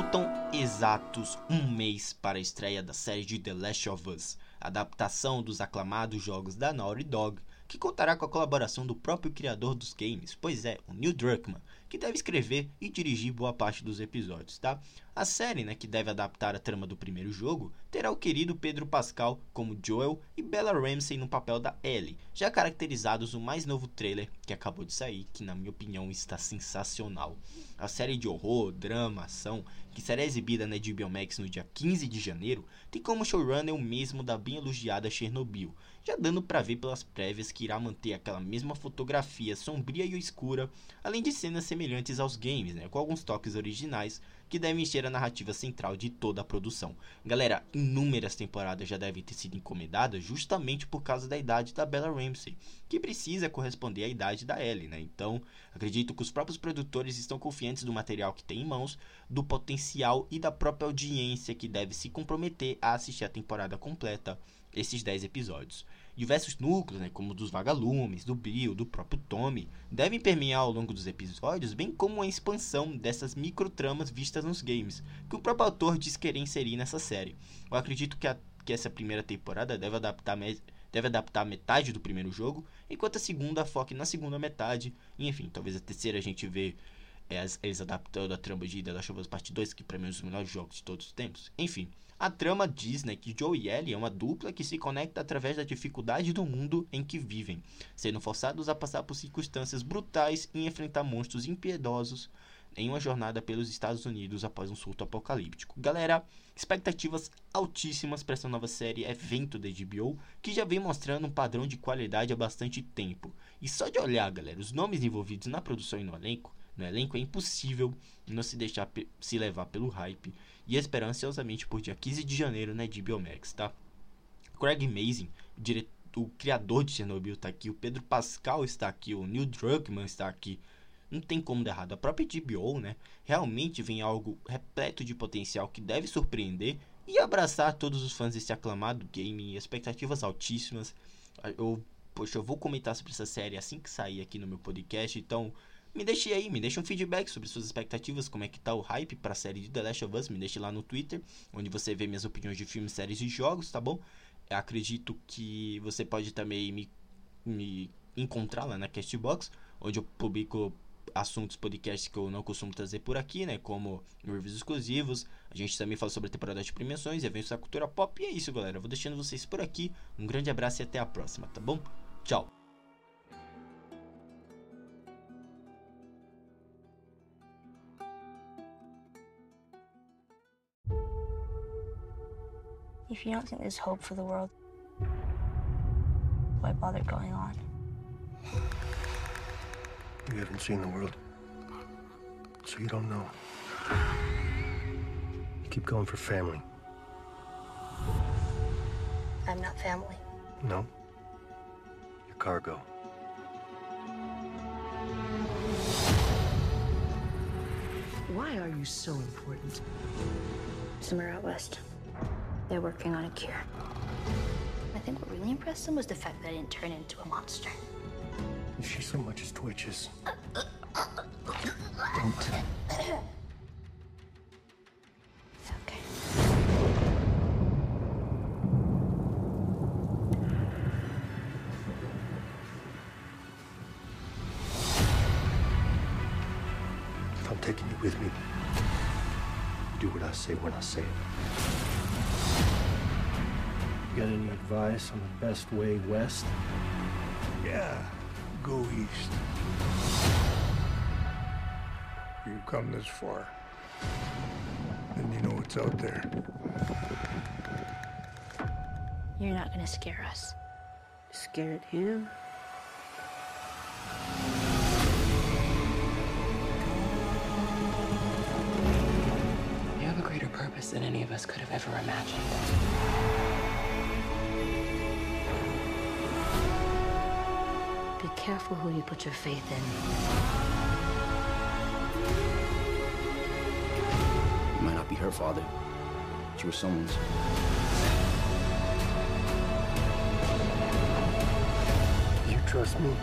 Faltam exatos um mês para a estreia da série de The Last of Us, adaptação dos aclamados jogos da Naughty Dog, que contará com a colaboração do próprio criador dos games, pois é, o Neil Druckmann, que deve escrever e dirigir boa parte dos episódios, tá? A série, né, que deve adaptar a trama do primeiro jogo, terá o querido Pedro Pascal como Joel e Bella Ramsey no papel da Ellie, já caracterizados no mais novo trailer que acabou de sair, que na minha opinião está sensacional. A série de horror, drama, ação, que será exibida na HBO Max no dia 15 de janeiro, tem como showrunner o mesmo da bem elogiada Chernobyl, já dando para ver pelas prévias que irá manter aquela mesma fotografia sombria e escura, além de cenas semelhantes aos games, né, com alguns toques originais que devem encher a narrativa central de toda a produção. Galera, inúmeras temporadas já devem ter sido encomendadas justamente por causa da idade da Bella Ramsey, que precisa corresponder à idade da Ellie, né? Então, acredito que os próprios produtores estão confiantes do material que tem em mãos, do potencial e da própria audiência que deve se comprometer a assistir a temporada completa esses 10 episódios. Diversos núcleos, né, como dos vagalumes, do Bill, do próprio Tommy, devem permear ao longo dos episódios, bem como a expansão dessas microtramas vistas nos games, que o próprio autor diz querer inserir nessa série. Eu acredito que, a, que essa primeira temporada deve adaptar, deve adaptar metade do primeiro jogo, enquanto a segunda foque na segunda metade, e enfim, talvez a terceira a gente vê eles adaptando a trama de The Last of Us Part 2, que para mim é um dos melhores jogos de todos os tempos. Enfim, a trama diz né, que Joe e Ellie é uma dupla que se conecta através da dificuldade do mundo em que vivem, sendo forçados a passar por circunstâncias brutais e enfrentar monstros impiedosos em uma jornada pelos Estados Unidos após um surto apocalíptico. Galera, expectativas altíssimas para essa nova série evento da HBO, que já vem mostrando um padrão de qualidade há bastante tempo. E só de olhar, galera, os nomes envolvidos na produção e no elenco, no elenco é impossível não se deixar se levar pelo hype e esperar ansiosamente por dia 15 de janeiro na HBO Max, tá? Craig Mazin, o criador de Chernobyl está aqui, o Pedro Pascal está aqui, o Neil Druckmann está aqui. Não tem como dar errado. A própria HBO, né, realmente vem algo repleto de potencial que deve surpreender e abraçar todos os fãs desse aclamado game, expectativas altíssimas. Eu, poxa, eu vou comentar sobre essa série assim que sair aqui no meu podcast, então me deixe aí, me deixe um feedback sobre suas expectativas, como é que tá o hype para a série de The Last of Us, me deixe lá no Twitter, onde você vê minhas opiniões de filmes, séries e jogos, tá bom? Eu acredito que você pode também me, me encontrar lá na Castbox, onde eu publico assuntos, podcasts que eu não costumo trazer por aqui, né? Como reviews exclusivos. A gente também fala sobre a temporada de premiações, eventos da cultura pop. E é isso, galera. Eu vou deixando vocês por aqui. Um grande abraço e até a próxima, tá bom? Tchau! If you don't think there's hope for the world, why bother going on? You haven't seen the world, so you don't know. You keep going for family. I'm not family. No. Your cargo. Why are you so important? Somewhere out west. They're working on a cure. I think what really impressed them was the fact that I didn't turn into a monster. If she so much as twitches, don't. Okay. If I'm taking you with me, do what I say when I say it. You got any advice on the best way west? Yeah, go east. You've come this far. Then you know what's out there. You're not gonna scare us. Scared him? You have a greater purpose than any of us could have ever imagined. Be careful who you put your faith in. You might not be her father, but you were someone's. You trust me?